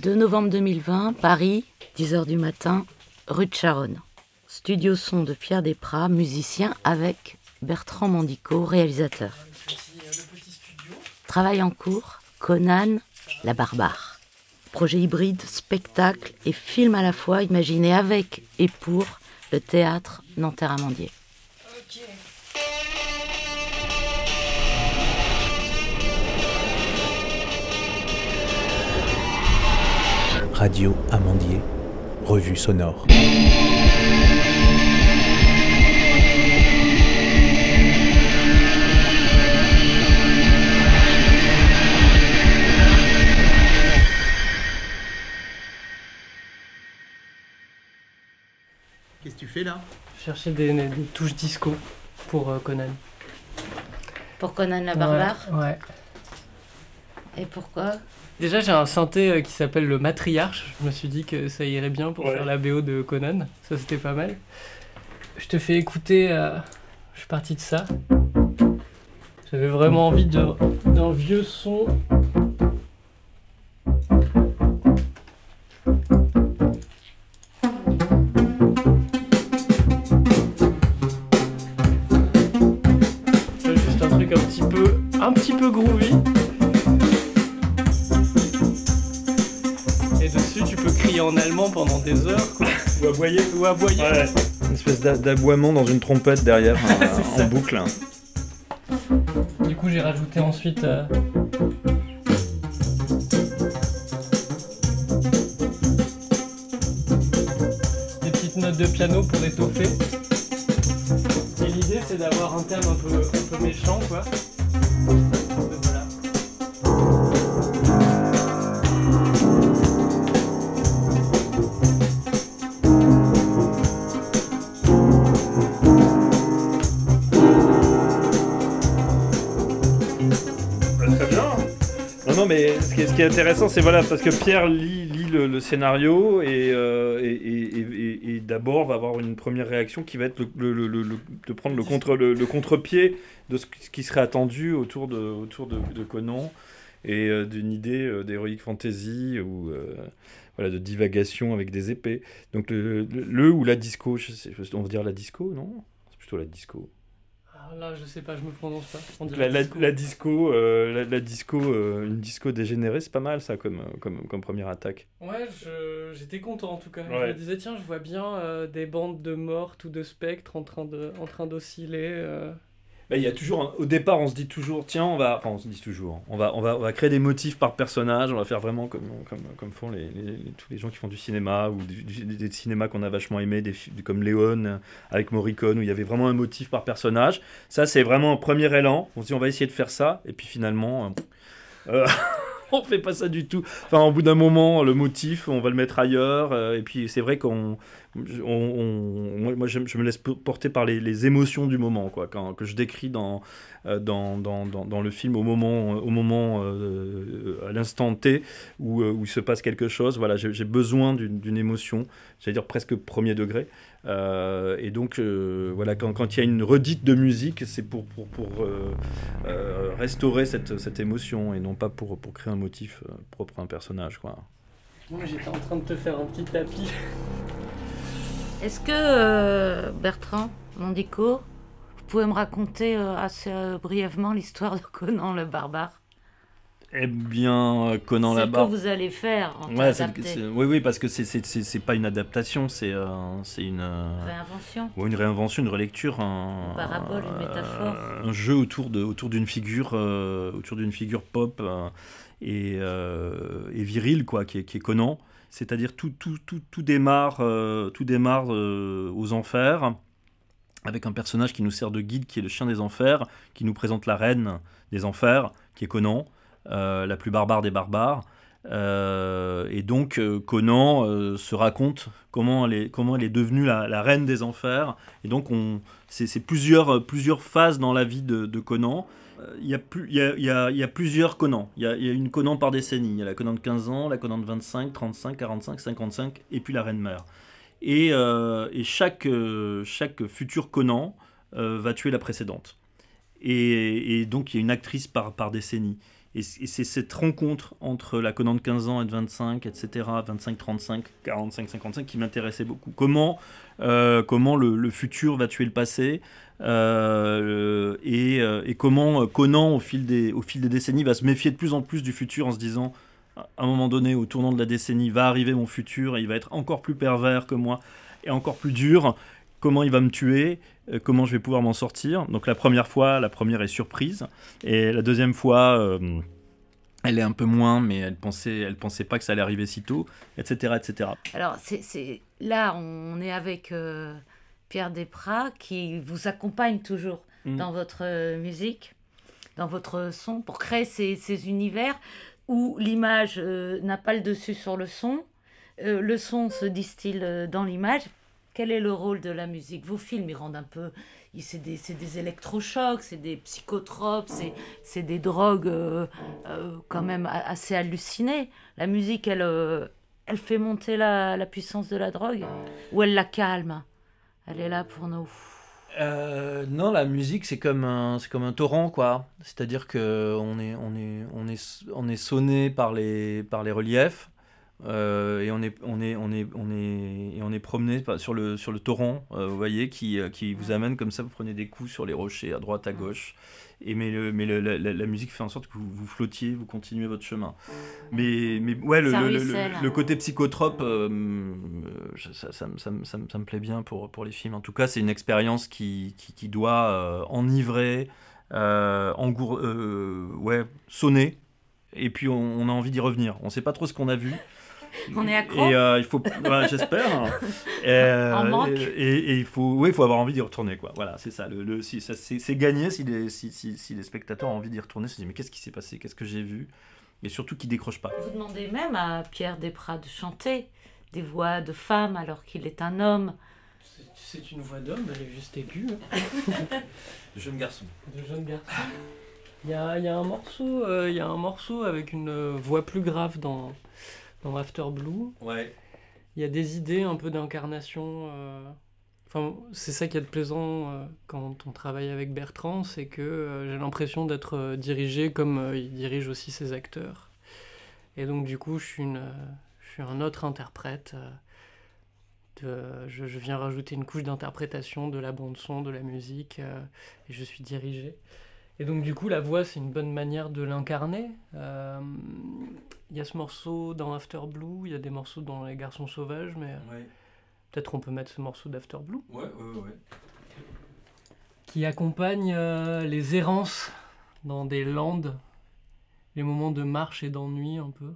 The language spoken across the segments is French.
2 novembre 2020, Paris, 10h du matin, rue de Charonne. Studio son de Pierre Desprats, musicien avec Bertrand Mandico, réalisateur. Travail en cours, Conan, la barbare. Projet hybride, spectacle et film à la fois imaginé avec et pour le théâtre Nanterre-Amandier. Radio Amandier, revue sonore. Qu'est-ce que tu fais là? Je cherchais des, des touches disco pour euh, Conan. Pour Conan la barbare? Ouais. ouais. Et pourquoi? Déjà, j'ai un synthé euh, qui s'appelle le Matriarche. Je me suis dit que ça irait bien pour Ouais. faire la BO de Conan. Ça, c'était pas mal. Je te fais écouter. euh, Je suis parti de ça. J'avais vraiment envie de- d'un vieux son. Juste un truc un petit peu, un petit peu groovy. En allemand pendant des heures, quoi. Ou aboyer Ou aboyer. Ouais. Une espèce d'a- d'aboiement dans une trompette derrière, euh, en boucle. Du coup, j'ai rajouté ensuite. euh, Des petites notes de piano pour étoffer. Et l'idée, c'est d'avoir un thème un peu, un peu méchant, quoi. Très bien. Non, non, mais ce qui est, intéressant, c'est voilà, parce que Pierre lit, le, scénario et, euh, et, d'abord va avoir une première réaction qui va être de prendre le, contre, le, contre-pied de ce qui serait attendu autour de, autour de, Conan et euh, d'une idée euh, d'heroic fantasy ou euh, voilà, de divagation avec des épées. Donc le, ou la disco, on va dire la disco, non? C'est plutôt la disco. Ah, là, je sais pas, je me prononce pas. On La, la- disco. la disco, euh, la, la disco euh, une disco dégénérée, c'est pas mal ça comme, euh, comme, comme première attaque. Ouais, j'étais content en tout cas. Je me disais, tiens, je vois bien euh, des bandes de mortes ou de spectres en train de- en train d'osciller. Bah, y a toujours, au départ, on se dit toujours, tiens, on va, enfin, on se dit toujours, on va, on va, créer des motifs par personnage, on va faire vraiment comme, font les, tous les gens qui font du cinéma ou des cinémas qu'on a vachement aimé, des, comme Léon avec Morricone où il y avait vraiment un motif par personnage. Ça, c'est vraiment un premier élan. On se dit, on va essayer de faire ça, et puis finalement, euh, euh, on fait pas ça du tout. Enfin, au bout d'un moment, le motif, on va le mettre ailleurs, euh, et puis c'est vrai qu'on on, on- moi, je me laisse po- porter par les, émotions du moment, quoi, que je décris dans, euh, dans, dans, dans, dans le film au moment, au moment euh, à l'instant T où, euh, où il se passe quelque chose. Voilà, j'ai besoin d'une émotion, j'allais dire presque premier degré. Euh, et donc, euh, voilà, quand, quand il y a une redite de musique, c'est pour, pour, pour euh, euh, restaurer cette, cette émotion et non pas pour, pour créer un motif propre à un personnage. Quoi. Moi, j'étais en train de te faire un petit tapis. Est-ce que euh, Bertrand Mandico, vous pouvez me raconter euh, assez euh, brièvement l'histoire de Conan le barbare? Eh bien, euh, Conan C'est la ce que vous allez faire en Ouais, c'est- c'est- oui, oui, parce que c'est- c'est c'est- c'est pas une adaptation, c'est euh, c'est une, euh, Réinvention. ou une réinvention, une relecture, un, Une parabole, une métaphore. un jeu autour de autour d'une figure, euh, autour d'une figure pop et, et virile quoi, qui est, qui est Conan. C'est-à-dire tout tout tout tout démarre tout démarre aux enfers avec un personnage qui nous sert de guide, qui est le chien des enfers, qui nous présente la reine des enfers, qui est Conan, la plus barbare des barbares. Euh, et donc euh, Conan euh, se raconte comment elle est, devenue la, reine des enfers. Et donc on, c'est, plusieurs, euh, phases dans la vie de, Conan. Euh, Il y, a plusieurs Conan. Il y a, une Conan par décennie. Il y a la Conan de 15 ans, la Conan de 25, 35, 45, 55, et puis la reine mère. Et, euh, chaque, euh, futur Conan euh, va tuer la précédente. Et, donc il y a une actrice par décennie. Et c'est cette rencontre entre la Conan de 15 ans et de 25, etc., 25, 35, 45, 55 qui m'intéressait beaucoup. Comment, euh, comment le, futur va tuer le passé euh, et, et, comment Conan, au fil, des, au fil des décennies, va se méfier de plus en plus du futur en se disant à un moment donné, au tournant de la décennie, va arriver mon futur et il va être encore plus pervers que moi et encore plus dur. Comment il va me tuer euh, Comment je vais pouvoir m'en sortir Donc la première fois, la première est surprise. Et la deuxième fois, euh, elle est un peu moins, mais elle pensait, elle pensait pas que ça allait arriver si tôt, etc. etc. Alors c'est, là, on est avec euh, Pierre Desprats qui vous accompagne toujours mm. dans votre musique, dans votre son, pour créer ces, ces univers où l'image n'a pas le dessus sur le son, le son se distille dans l'image quel est le rôle de la musique? Vos films, ils rendent un peu... C'est des, des électrochocs, c'est des psychotropes, c'est des drogues euh, euh, quand même assez hallucinées. La musique, elle, euh, elle fait monter la, la, puissance de la drogue Ou elle la calme? Elle est là pour nous non, la musique c'est comme un c'est comme un torrent quoi. C'est-à-dire que on est on est on est on est sonné par les par les reliefs. Euh, et on est, on est, on est, on est, et on est promené sur le, sur le torrent, euh, vous voyez, qui, euh, qui vous amène comme ça, vous prenez des coups sur les rochers à droite, à gauche. Et mais le, mais le, la, musique fait en sorte que vous, vous flottiez, vous continuez votre chemin. Mais, mais ouais, le, le côté psychotrope, ça, ça, ça, ça, me plaît bien pour, pour les films. En tout cas, c'est une expérience qui, qui, qui doit enivrer, engour, ouais, sonner. Et puis on, on a envie d'y revenir. On ne sait pas trop ce qu'on a vu. On est accro. Et euh, il faut, j'espère. Euh, et, il faut, oui, il faut avoir envie d'y retourner, quoi. Voilà, c'est ça. Le, le si, c'est gagné si les, si, si, si, les spectateurs ont envie d'y retourner, se disent mais qu'est-ce qui s'est passé, qu'est-ce que j'ai vu, et surtout qu'ils décrochent pas. Vous demandez même à Pierre Desprats de chanter des voix de femme alors qu'il est un homme. C'est une voix d'homme, elle est juste aiguë. de jeune garçon. De jeune garçon. Il y a, y a, un morceau, euh, il y a un morceau avec une voix plus grave dans dans After Blue. Ouais. Il y a des idées un peu d'incarnation. Euh, enfin, c'est ça qui est de plaisant euh, quand on travaille avec Bertrand, c'est que euh, j'ai l'impression d'être dirigé comme il dirige aussi ses acteurs. Et donc du coup, je suis, une, je suis un autre interprète. De, je, je, viens rajouter une couche d'interprétation de la bande son, de la musique, et je suis dirigé. Et donc du coup, la voix, c'est une bonne manière de l'incarner. Euh, il y a ce morceau dans After Blue, il y a des morceaux dans Les Garçons Sauvages, mais peut-être on peut mettre ce morceau d'After Blue. Ouais, ouais, ouais. Qui accompagne euh, les errances dans des landes, les moments de marche et d'ennui un peu.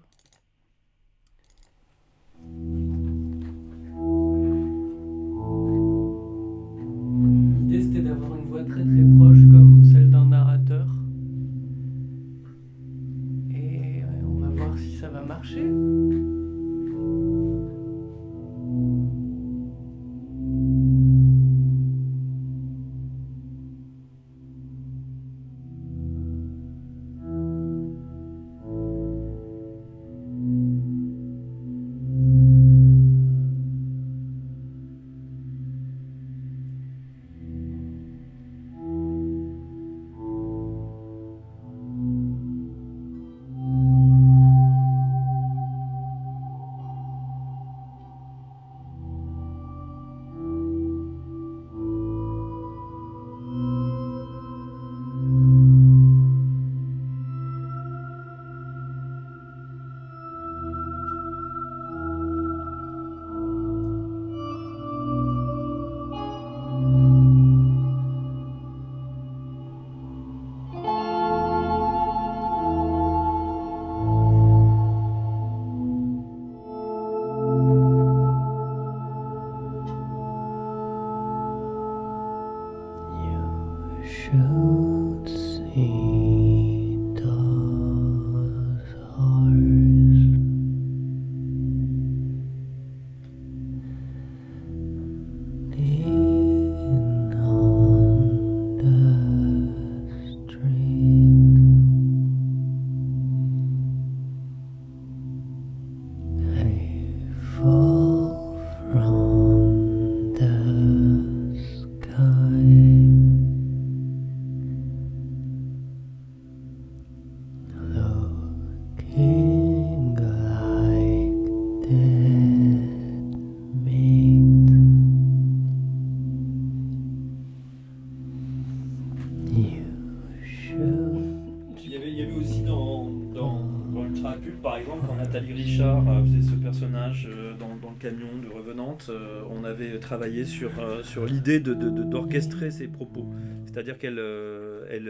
On avait travaillé sur, euh, sur l'idée de, de- de- d'orchestrer ses propos. C'est-à-dire qu'elle euh, elle,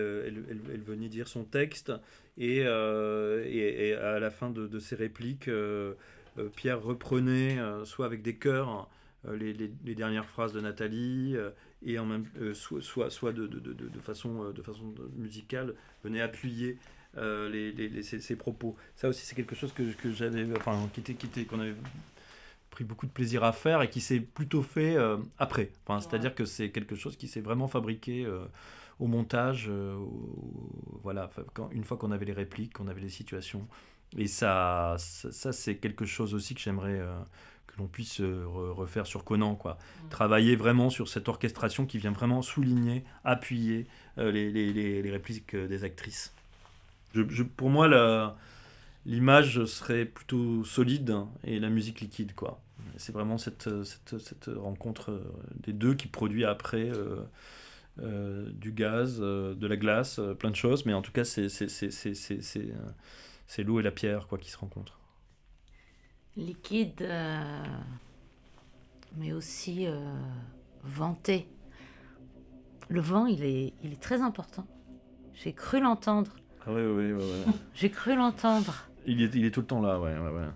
elle, venait dire son texte et, euh, et, à la fin de, de ses répliques, euh, euh, Pierre reprenait, euh, soit avec des chœurs, euh, les, les- dernières phrases de Nathalie, euh, et en même, euh, soit, soit, soit de, de, de, façon, euh, de façon musicale, venait appuyer euh, les, les- ses, propos. Ça aussi, c'est quelque chose que, que j'avais, enfin, qui était, qu'on avait pris beaucoup de plaisir à faire et qui s'est plutôt fait euh, après. Enfin, c'est-à-dire que c'est quelque chose qui s'est vraiment fabriqué euh, au montage, euh, au- voilà, quand, une fois qu'on avait les répliques, qu'on avait les situations. Et ça, ça, ça, c'est quelque chose aussi que j'aimerais que l'on puisse re- refaire sur Conan, quoi. Travailler vraiment sur cette orchestration qui vient vraiment souligner, appuyer les, les, les, les répliques des actrices. Je, je- pour moi, la- l'image serait plutôt solide et la musique liquide, quoi. C'est vraiment cette, cette, cette rencontre euh, des deux qui produit après euh, euh, du gaz, euh, de la glace, euh, plein de choses, mais en tout cas, c'est c'est- c'est- c'est- c'est- c'est, c'est l'eau et la pierre quoi, qui se rencontrent. Liquide, euh, mais aussi euh, vanté. Le vent, il est, il est très important. J'ai cru l'entendre. Ah oui, oui, oui. J'ai cru l'entendre. Il est, il est tout le temps là, ouais, ouais, ouais.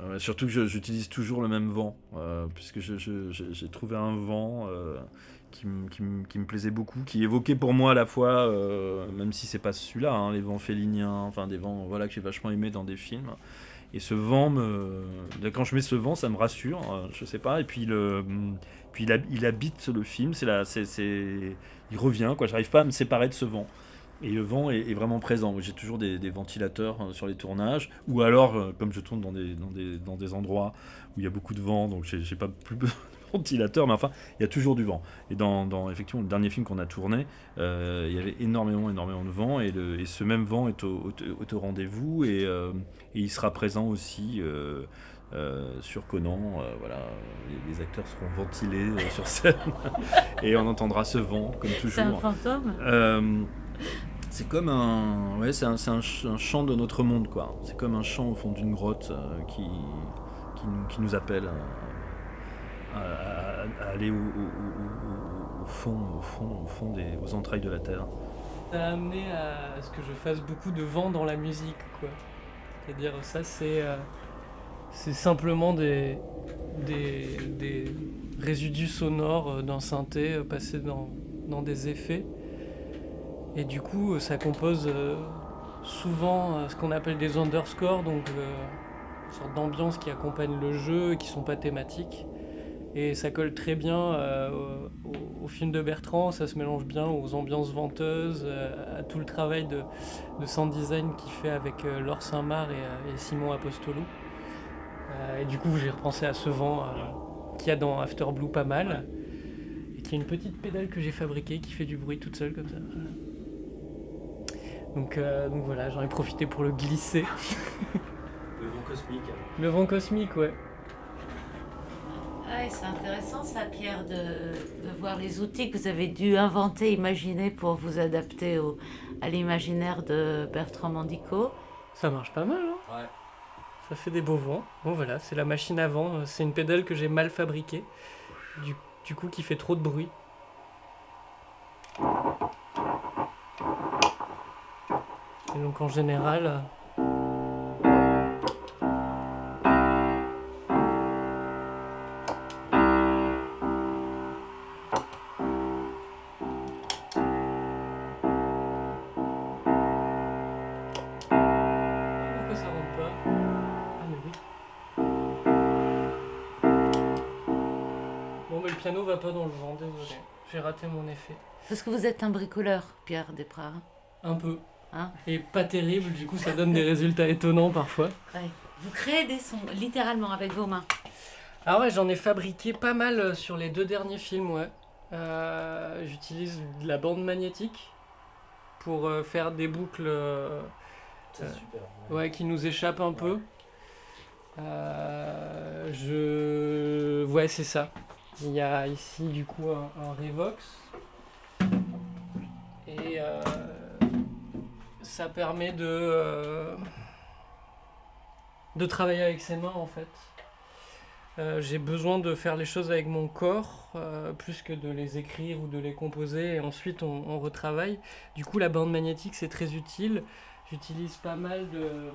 Euh, surtout que j'utilise toujours le même vent, euh, puisque j'ai trouvé un vent euh, qui, me- plaisait beaucoup, qui évoquait pour moi à la fois, même si c'est pas celui-là, hein, les vents féliniens, enfin des vents voilà, que j'ai vachement aimé dans des films. Et ce vent, quand je mets ce vent, ça me rassure, je sais pas, et puis, il, hab- il habite le film, c'est- il revient, quoi. j'arrive pas à me séparer de ce vent. Et le vent est, est vraiment présent. J'ai toujours des, des ventilateurs euh, sur les tournages, ou alors, euh, comme je tourne dans des, dans, des, dans des endroits où il y a beaucoup de vent, donc j'ai j'ai pas plus besoin de ventilateur, mais enfin, il y a toujours du vent. Et dans, dans effectivement le dernier film qu'on a tourné, euh, il y avait énormément, énormément de vent, et, le- et ce même vent est au, au- est au rendez-vous, et, euh, et il sera présent aussi. euh, euh, sur Conan, euh, voilà, les, les acteurs seront ventilés euh, sur scène et on entendra ce vent comme C'est un toujours. fantôme? Euh, c'est comme un, ouais, c'est un, un un chant de notre monde, quoi. C'est comme un chant au fond d'une grotte euh, qui, qui, nous, appelle à, à- aller au, fond, au fond, au fond des, aux entrailles de la terre. Ça a amené à ce que je fasse beaucoup de vent dans la musique, quoi. C'est-à-dire, ça, c'est euh, simplement des, des, des résidus sonores euh, d'un synthé euh, passés dans, dans des effets. Et du coup, euh, ça compose euh, souvent euh, ce qu'on appelle des underscores, donc une sorte d'ambiance qui accompagne le jeu et qui sont pas thématiques. Et ça colle très bien euh, au, film de Bertrand, ça se mélange bien aux ambiances venteuses, euh, à tout le travail de, de sound design qu'il fait avec euh, Laure Saint-Marc et, et Simon Apostolou. Et du coup, j'ai repensé à ce vent qu'il y a dans After Blue pas mal, et qui a une petite pédale que j'ai fabriquée qui fait du bruit toute seule comme ça. Donc, euh, donc voilà, j'en ai profité pour le glisser. Le vent cosmique. Le vent cosmique, ouais. Ah, et c'est intéressant ça, Pierre, de, de voir les outils que vous avez dû inventer, imaginer pour vous adapter au, à l'imaginaire de Bertrand Mandico. Ça marche pas mal, hein Ouais. Ça fait des beaux vents. Bon voilà, c'est la machine à vent. C'est une pédale que j'ai mal fabriquée. Du, du coup, qui fait trop de bruit. Et donc en général... euh, Pourquoi ça rentre pas? Ah mais oui. Bon mais le piano va pas dans le vent, désolé. J'ai raté mon effet. Parce que vous êtes un bricoleur, Pierre Desprats. Un peu. Hein Et pas terrible, du coup ça donne des résultats étonnants parfois. Ouais. Vous créez des sons, littéralement, avec vos mains. Ah ouais, j'en ai fabriqué pas mal euh, sur les deux derniers films, ouais. Euh, J'utilise de la bande magnétique pour euh, faire des boucles euh, super. ouais, qui nous échappent un peu. Euh, je... Ouais, c'est ça. Il y a ici du coup un, un Revox. Et euh, ça permet de, euh, de travailler avec ses mains en fait. Euh, j'ai besoin de faire les choses avec mon corps euh, plus que de les écrire ou de les composer et ensuite on, on retravaille. Du coup, la bande magnétique c'est très utile. J'utilise pas mal de,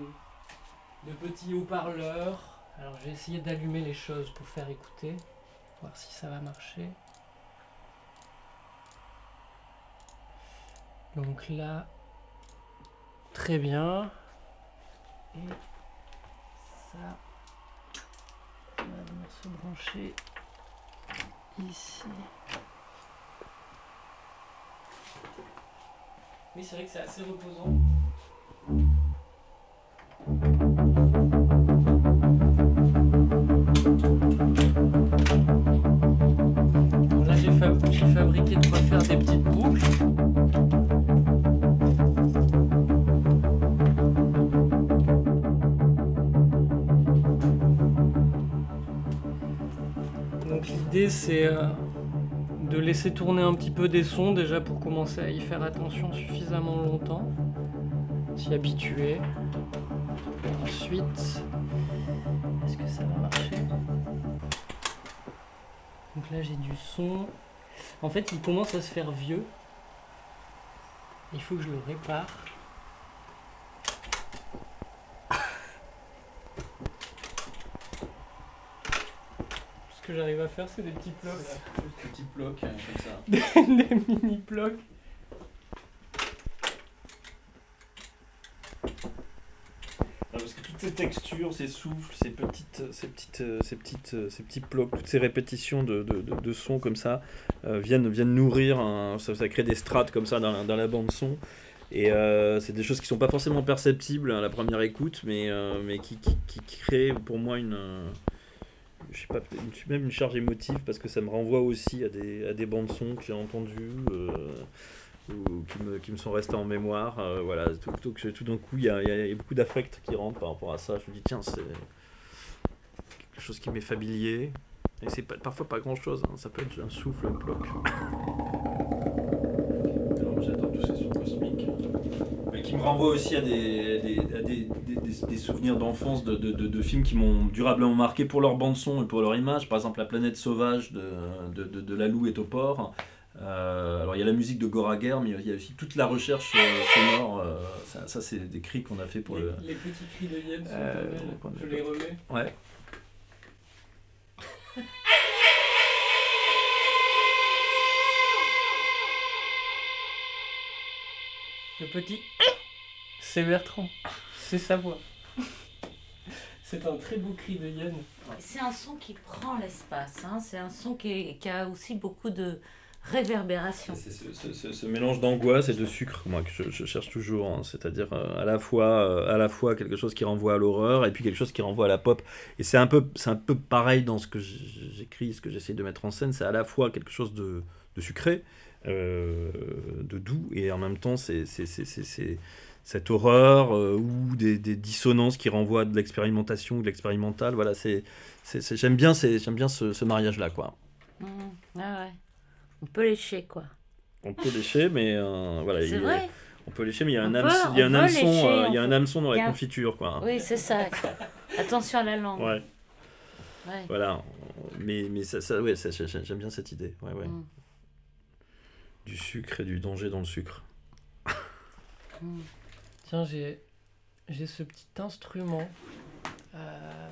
de petits haut-parleurs. Alors, j'ai essayé d'allumer les choses pour faire écouter, voir si ça va marcher. Donc là, très bien. Et ça va venir se brancher ici. Oui, c'est vrai que c'est assez reposant. Là, j'ai fa- j'ai fabriqué de c'est euh, de laisser tourner un petit peu des sons déjà pour commencer à y faire attention suffisamment longtemps, s'y habituer. Ensuite, est-ce que ça va marcher? Donc là j'ai du son. En fait il commence à se faire vieux. Il faut que je le répare. Que j'arrive à faire c'est des petits blocs. Juste un petit bloc comme ça. des mini blocs. parce que toutes ces textures, ces souffles, ces petites, ces petites, euh, ces petites, euh, ces petits blocs, toutes ces répétitions de, de, de, de sons comme ça euh, viennent, viennent nourrir, un- ça, ça crée des strates comme ça dans la, dans la bande son. Et euh, c'est des choses qui sont pas forcément perceptibles à la première écoute, mais, euh, mais qui, qui, qui créent pour moi une, je sais pas, même une charge émotive parce que ça me renvoie aussi à des, à des bandes son que j'ai entendues. euh, ou qui me, qui me sont restés en mémoire. euh, voilà, tout, tout, d'un coup, il y a, y a- beaucoup d'affect qui rentre par rapport à ça. Je me dis, tiens, c'est quelque chose qui m'est familier. Et c'est parfois pas grand chose, ça peut être un souffle, un bloc. Alors, J'adore tous ces sons cosmiques. Mais qui me renvoient aussi à des, des, à des, des, des- des souvenirs d'enfance de, de, de, de films qui m'ont durablement marqué pour leur bande-son et pour leur image. Par exemple, La planète sauvage de, de, de, de Lalou et Topor. Euh, alors il y a la musique de Goraguer, mais il y a aussi toute la recherche euh, sonore. euh, ça, ça, c'est des cris qu'on a fait pour les, le. les petits cris de Yen sont Euh, Je les remets. Ouais. Le petit, c'est Bertrand. C'est sa voix. C'est un très beau cri de Yen. C'est un son qui prend l'espace, hein. c'est un son qui, est- qui a aussi beaucoup de réverbération. C'est ce, ce- ce- ce mélange d'angoisse et de sucre, moi, que je, je cherche toujours. hein. C'est-à-dire euh, à, la fois, euh, à la fois quelque chose qui renvoie à l'horreur et puis quelque chose qui renvoie à la pop. Et c'est un peu, c'est un peu pareil dans ce que j'écris, ce que j'essaie de mettre en scène. C'est à la fois quelque chose de, de sucré, euh, de doux, et en même temps, c'est c'est- c'est- c'est- c'est cette horreur euh, ou des, des dissonances qui renvoient à de l'expérimentation ou de l'expérimental. Voilà, c'est, c'est- j'aime bien, c'est- j'aime bien ce, ce mariage-là, quoi. Mmh. Ah ouais. On peut lécher quoi. On peut lécher, mais euh, voilà. C'est il- vrai On peut lécher, mais il y a On un peut- hameçon, il y a un hameçon, lécher, euh, il y a un hameçon dans la confiture, quoi. Oui, c'est ça. Attention à la langue. Ouais, Ouais. voilà. Mais, mais ça, ça, ouais, ça, j'ai- j'aime bien cette idée. Ouais, ouais. Mm. Du sucre et du danger dans le sucre. Mm. Tiens, j'ai j'ai ce petit instrument. euh,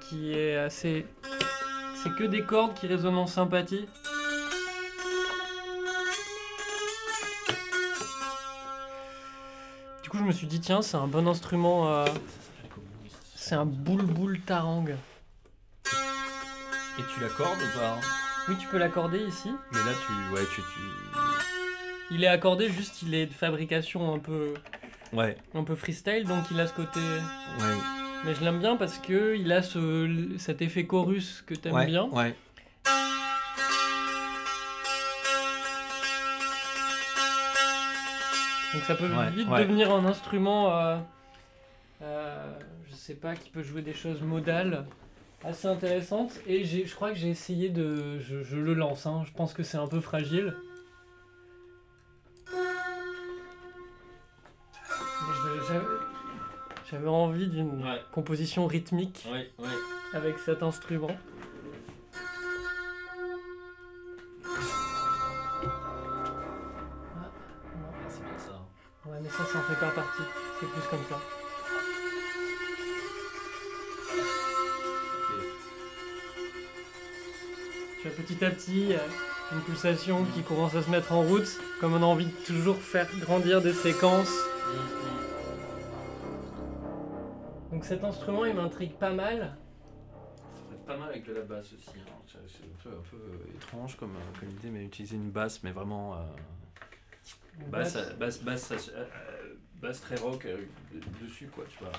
qui est assez. C'est que des cordes qui résonnent en sympathie. Du coup, je me suis dit, tiens, c'est un bon instrument. euh, c'est un boule-boule tarang. Et tu l'accordes ou pas Oui, tu peux l'accorder ici. Mais là, tu, ouais, tu, tu... Il est accordé, juste il est de fabrication un peu, Ouais, un peu freestyle, donc il a ce côté. ouais. Mais je l'aime bien parce que il a ce, cet effet chorus que t'aimes ouais, bien. Ouais. Donc ça peut Ouais, vite devenir un instrument, euh, euh, je sais pas, qui peut jouer des choses modales assez intéressantes. Et j'ai- je crois que j'ai essayé de... Je, je le lance, hein. je pense que c'est un peu fragile. J'avais envie d'une Ouais. composition rythmique Ouais, ouais. avec cet instrument. Non. c'est bien ça. Ouais, mais ça, ça en fait pas partie. C'est plus comme ça. Tu vois, petit à petit, une pulsation qui commence à se mettre en route, comme on a envie de toujours faire grandir des séquences. Donc cet instrument, il m'intrigue pas mal. Ça être pas mal avec de la basse aussi. hein. C'est un peu, un peu euh, étrange comme, euh, comme idée, mais utiliser une basse, mais vraiment. euh, basse, basse, basse, euh, basse très rock euh, de- dessus, quoi, tu vois.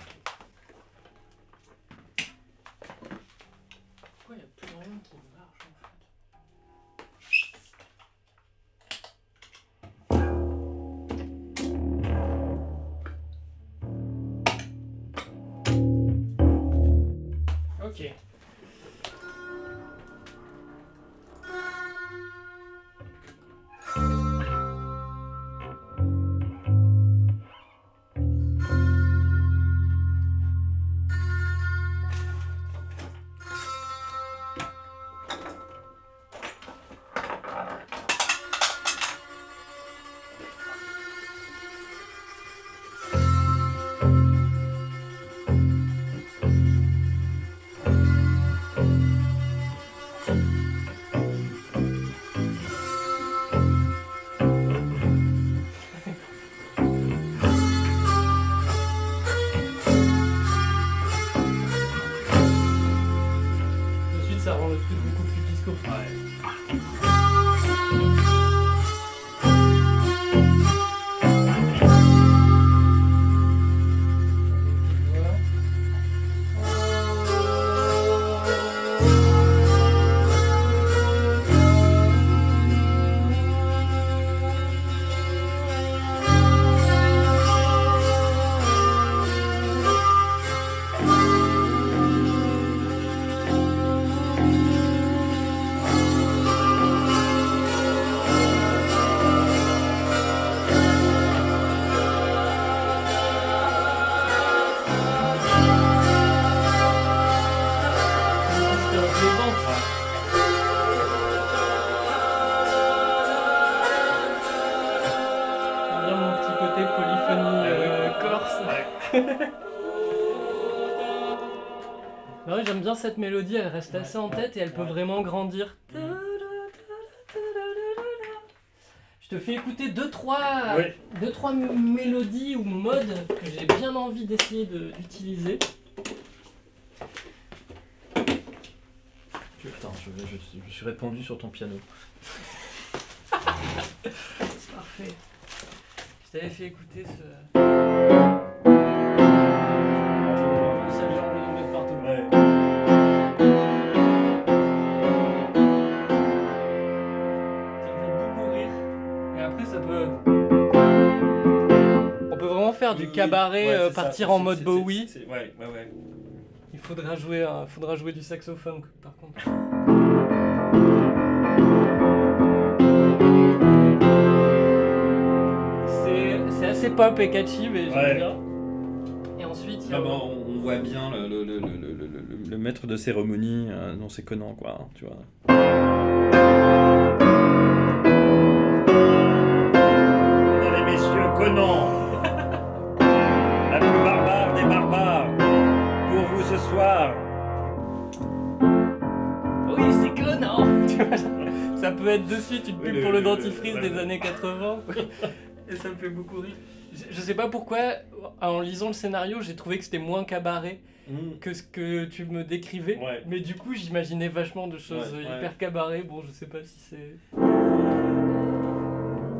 Pourquoi il n'y a plus rien qui marche Jim. Cette mélodie, elle reste assez en tête et elle peut vraiment grandir. Je te fais écouter deux trois, Ouais. deux, trois mélodies ou modes que j'ai bien envie d'essayer de- d'utiliser. Attends, je, je, je, je suis répondu sur ton piano. Parfait. Je t'avais fait écouter ce. Du cabaret, euh, partir en mode Bowie. Ouais, ouais, ouais. Il faudra jouer, faudra jouer du saxophone par contre. C'est c'est assez pop et catchy, mais j'aime Ouais. bien. Et ensuite, il y a. Ah bah, on, on voit bien le, le, le, le, le, le- le- le maître de cérémonie euh, dans ses Conan, quoi, hein, tu vois. Mesdames et messieurs, Conan soir Oui, c'est Tu vois, Ça peut être de suite une pub pour le le- dentifrice des années 80. Et ça me fait beaucoup rire. Je, je sais pas pourquoi, en lisant le scénario, j'ai trouvé que c'était moins cabaret que ce que tu me décrivais. Ouais. Mais du coup, j'imaginais vachement de choses Ouais, ouais. hyper cabaret. Bon, je sais pas si c'est.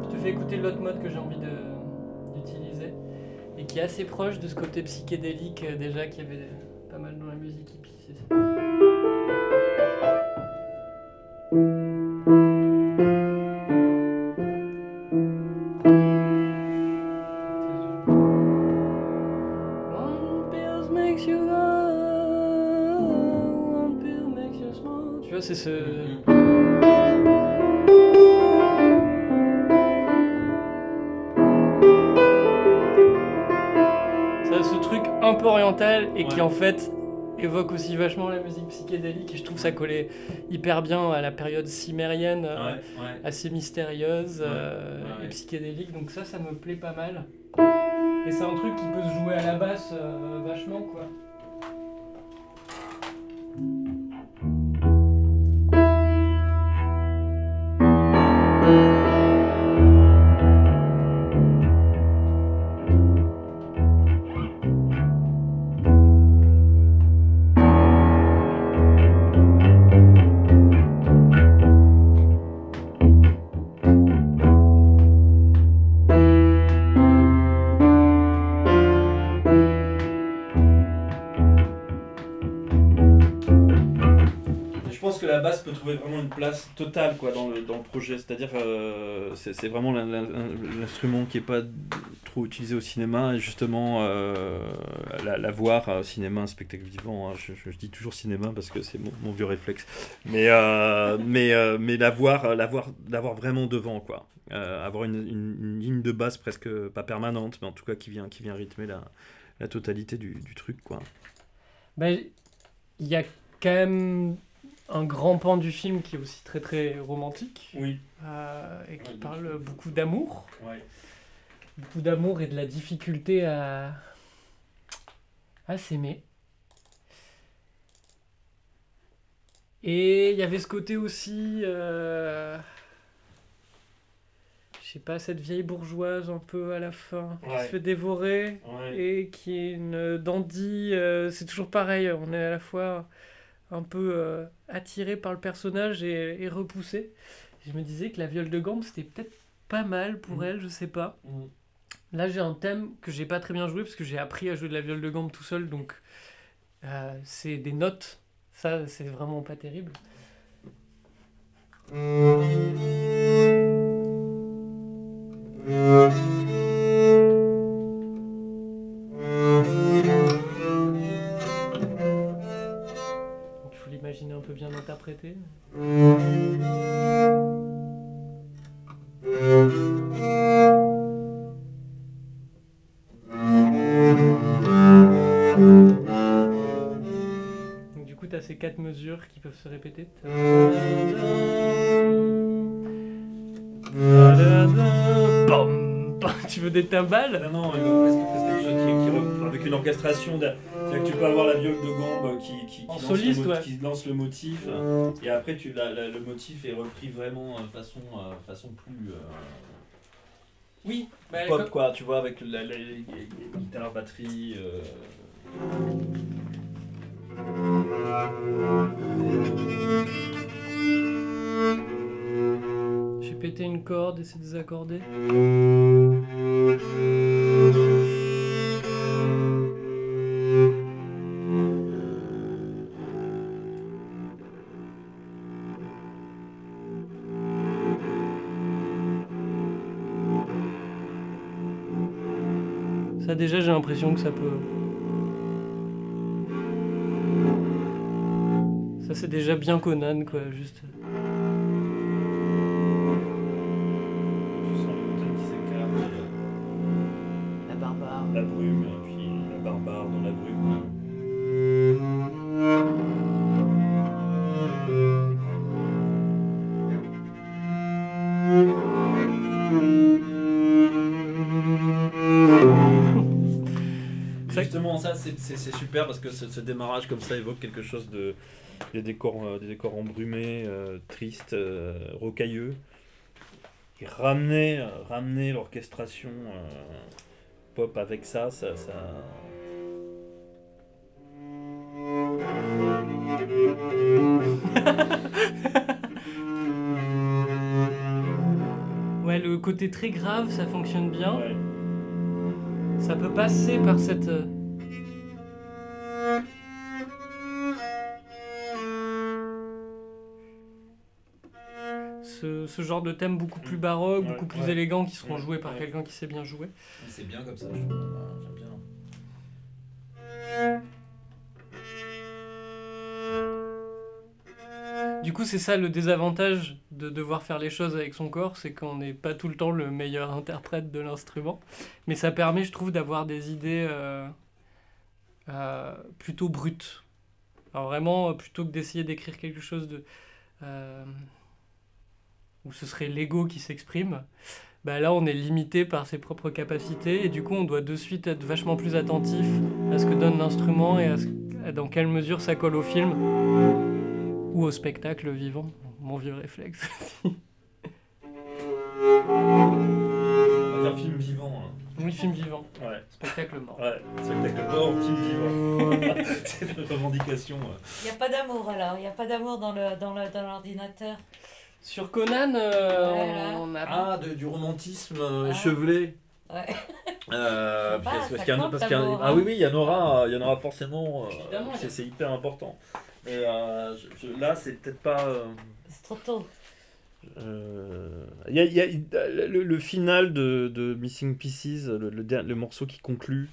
Je te fais écouter l'autre mode que j'ai envie de- d'utiliser. Et qui est assez proche de ce côté psychédélique euh, déjà qu'il y avait musique. Tu vois, c'est ce. Ça ce truc un peu oriental et qui en fait évoque aussi vachement la musique psychédélique et je trouve ça collait hyper bien à la période cimérienne euh, ouais. assez mystérieuse Ouais, euh, et psychédélique. Donc ça ça me plaît pas mal. Et c'est un truc qui peut se jouer à la basse euh, vachement quoi place totale quoi, dans, le, dans le projet. C'est-à-dire euh, c'est vraiment l'in- l'in- l'instrument qui n'est pas trop utilisé au cinéma. Et justement, euh, la, voir euh, au cinéma, un spectacle vivant, hein, je, dis toujours cinéma parce que c'est mon, vieux réflexe. Mais, euh, mais, euh, mais la voir, la voir, la voir vraiment devant. Quoi. Euh, avoir une, une- une ligne de basse presque pas permanente, mais en tout cas qui vient, qui vient rythmer la, la totalité du, du truc. Quoi. Ben, il y a quand même un grand pan du film qui est aussi très très romantique Oui. euh, et qui Ouais, parle beaucoup d'amour Ouais. beaucoup d'amour et de la difficulté à, à s'aimer. Et il y avait ce côté aussi, euh, je sais pas, cette vieille bourgeoise un peu à la fin, qui se fait dévorer et qui est une dandy. euh, c'est toujours pareil, on est à la fois un peu euh, attiré par le personnage et, et repoussé. Je me disais que la viole de gambe, c'était peut-être pas mal pour Mm. elle, je sais pas. Mm. Là, j'ai un thème que j'ai pas très bien joué parce que j'ai appris à jouer de la viole de gambe tout seul, donc euh, c'est des notes. Ça, c'est vraiment pas terrible. Donc, interprété. Donc du coup, tu as ces quatre mesures qui peuvent se répéter. Tu veux des timbales? Non, non, faut presque, presque qui, qui avec une orchestration. de- C'est-à-dire que tu peux avoir la viole de gambe qui, qui, qui lance, soliste, le, mo- ouais. qui lance le motif, et après tu, la- la- le motif est repris vraiment de façon, euh, façon plus euh, Oui. bah, pop, comme- quoi, tu vois, avec la, la- guitares, batterie. euh. J'ai pété une corde et c'est désaccordé. Déjà j'ai l'impression que ça peut... Ça c'est déjà bien Conan quoi, juste... Euh, La barbare. la brume, et puis la barbare dans la brume. C'est super parce que ce, ce démarrage comme ça évoque quelque chose de. des décors, euh, des décors embrumés, euh, tristes, euh, rocailleux. Et ramener, euh, ramener l'orchestration pop avec ça, ça. ça... Ouais, le côté très grave, ça fonctionne bien. Ouais. Ça peut passer par cette. Ce, ce genre de thème beaucoup plus baroque, Ouais, beaucoup plus élégant, qui seront joués par quelqu'un qui sait bien jouer. C'est bien comme ça, je trouve. J'aime bien. Du coup, c'est ça le désavantage de devoir faire les choses avec son corps, c'est qu'on n'est pas tout le temps le meilleur interprète de l'instrument. Mais ça permet, je trouve, d'avoir des idées euh, euh, plutôt brutes. Alors vraiment, plutôt que d'essayer d'écrire quelque chose de... Euh, où ce serait l'ego qui s'exprime, bah là on est limité par ses propres capacités et du coup on doit de suite être vachement plus attentif à ce que donne l'instrument et à, ce- à dans quelle mesure ça colle au film ou au spectacle vivant, mon vieux réflexe. On va dire film vivant. hein. oui, film vivant, Ouais, spectacle mort. ouais, spectacle mort, film vivant. C'est notre revendication. Il n'y a pas d'amour alors, il n'y a pas d'amour dans le dans le dans l'ordinateur. Sur Conan, euh, Ouais, on a Ah, de- du romantisme euh, Ah. échevelé. Ouais. Euh, Sympa, parce ça parce qu'il y en a- compte, parce qu'il y en a- d'amour, ah oui, oui, il y en aura, il y en aura forcément. euh, Évidemment, c'est il y a- c'est hyper important. Mais euh, je- je- là, c'est peut-être pas. euh, C'est trop tôt. euh, il y a, il y a- le, le final de, de Missing Pieces, le, le der- le morceau qui conclut,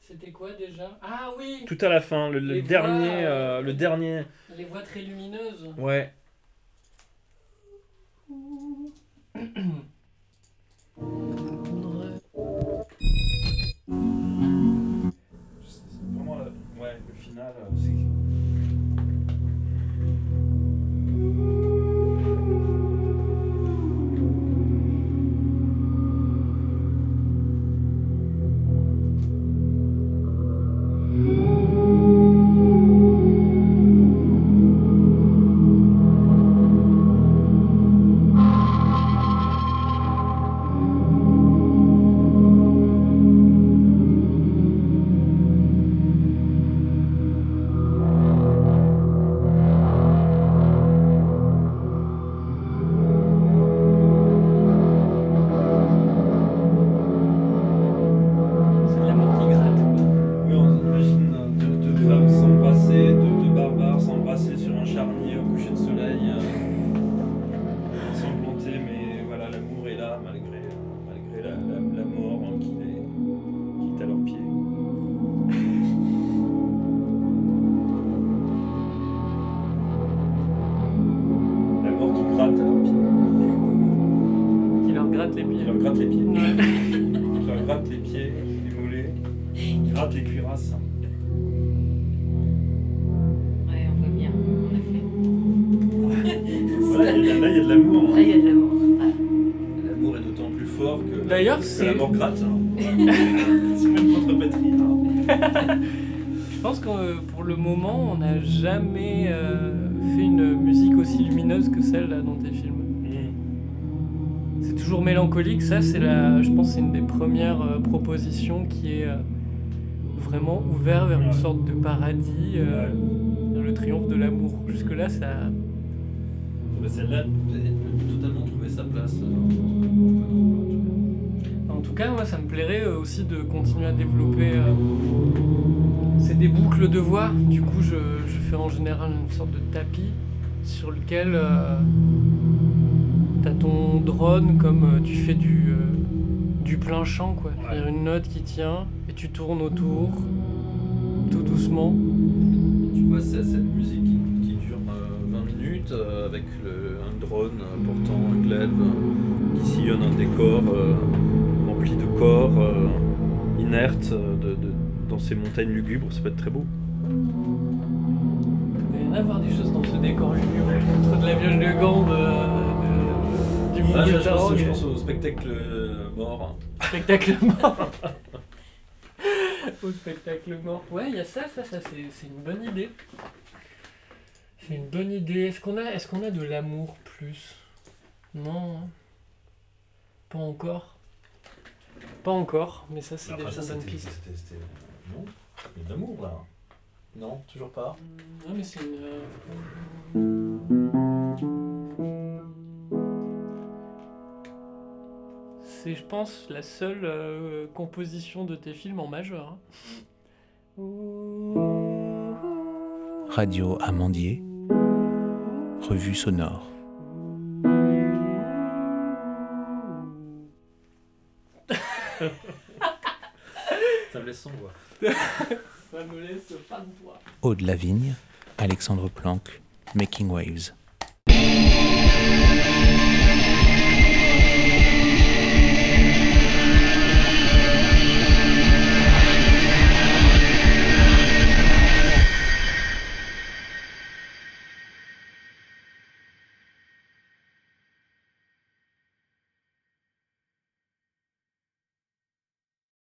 C'était quoi déjà? Ah oui tout à la fin, le, le Les voix, dernier, euh, euh, le dernier. Les voix très lumineuses. Ouais. mm gratte. hein. c'est pas une contrepétrie. hein. Je pense que euh, pour le moment, on n'a jamais euh, fait une musique aussi lumineuse que celle là dans tes films. C'est toujours mélancolique, ça c'est la, je pense c'est une des premières euh, propositions qui est euh, vraiment ouvert vers une sorte de paradis, le triomphe de l'amour. Jusque là, ça, Bah, Celle-là, totalement trouver sa place. En tout cas, moi, ça me plairait euh, aussi de continuer à développer. euh, C'est des boucles de voix. Du coup, je, je fais en général une sorte de tapis sur lequel euh, t'as ton drone comme tu fais du, du plein champ, quoi. C'est-à-dire une note qui tient et tu tournes autour, tout doucement. Tu vois, c'est cette musique qui, qui dure euh, 20 minutes avec le- un drone portant un glaive qui sillonne un décor euh, corps euh, inertes euh, de, de- dans ces montagnes lugubres. Ça peut être très beau. Il y en a voir des choses dans ce décor lugubre, entre de la vioche de gambe, euh, de- du Ah, je, pense, je pense au spectacle mort. Spectacle mort. Au spectacle mort. Ouais, il y a ça, ça, ça, c'est c'est une bonne idée. C'est une bonne idée. Est-ce qu'on a, est qu'on a de l'amour plus? Non. hein. Pas encore. Pas encore, mais ça, c'est déjà ça, une piste. c'était- c'était- Non Il y a de l'amour là. Non, toujours pas. Non, mais c'est une. euh, C'est, je pense, la seule euh, composition de tes films en majeur. hein. Radio Amandier, revue sonore. Ça me laisse sans voix. Ça me laisse pas de voix. Aude Lavigne, Alexandre Planck, Making Waves.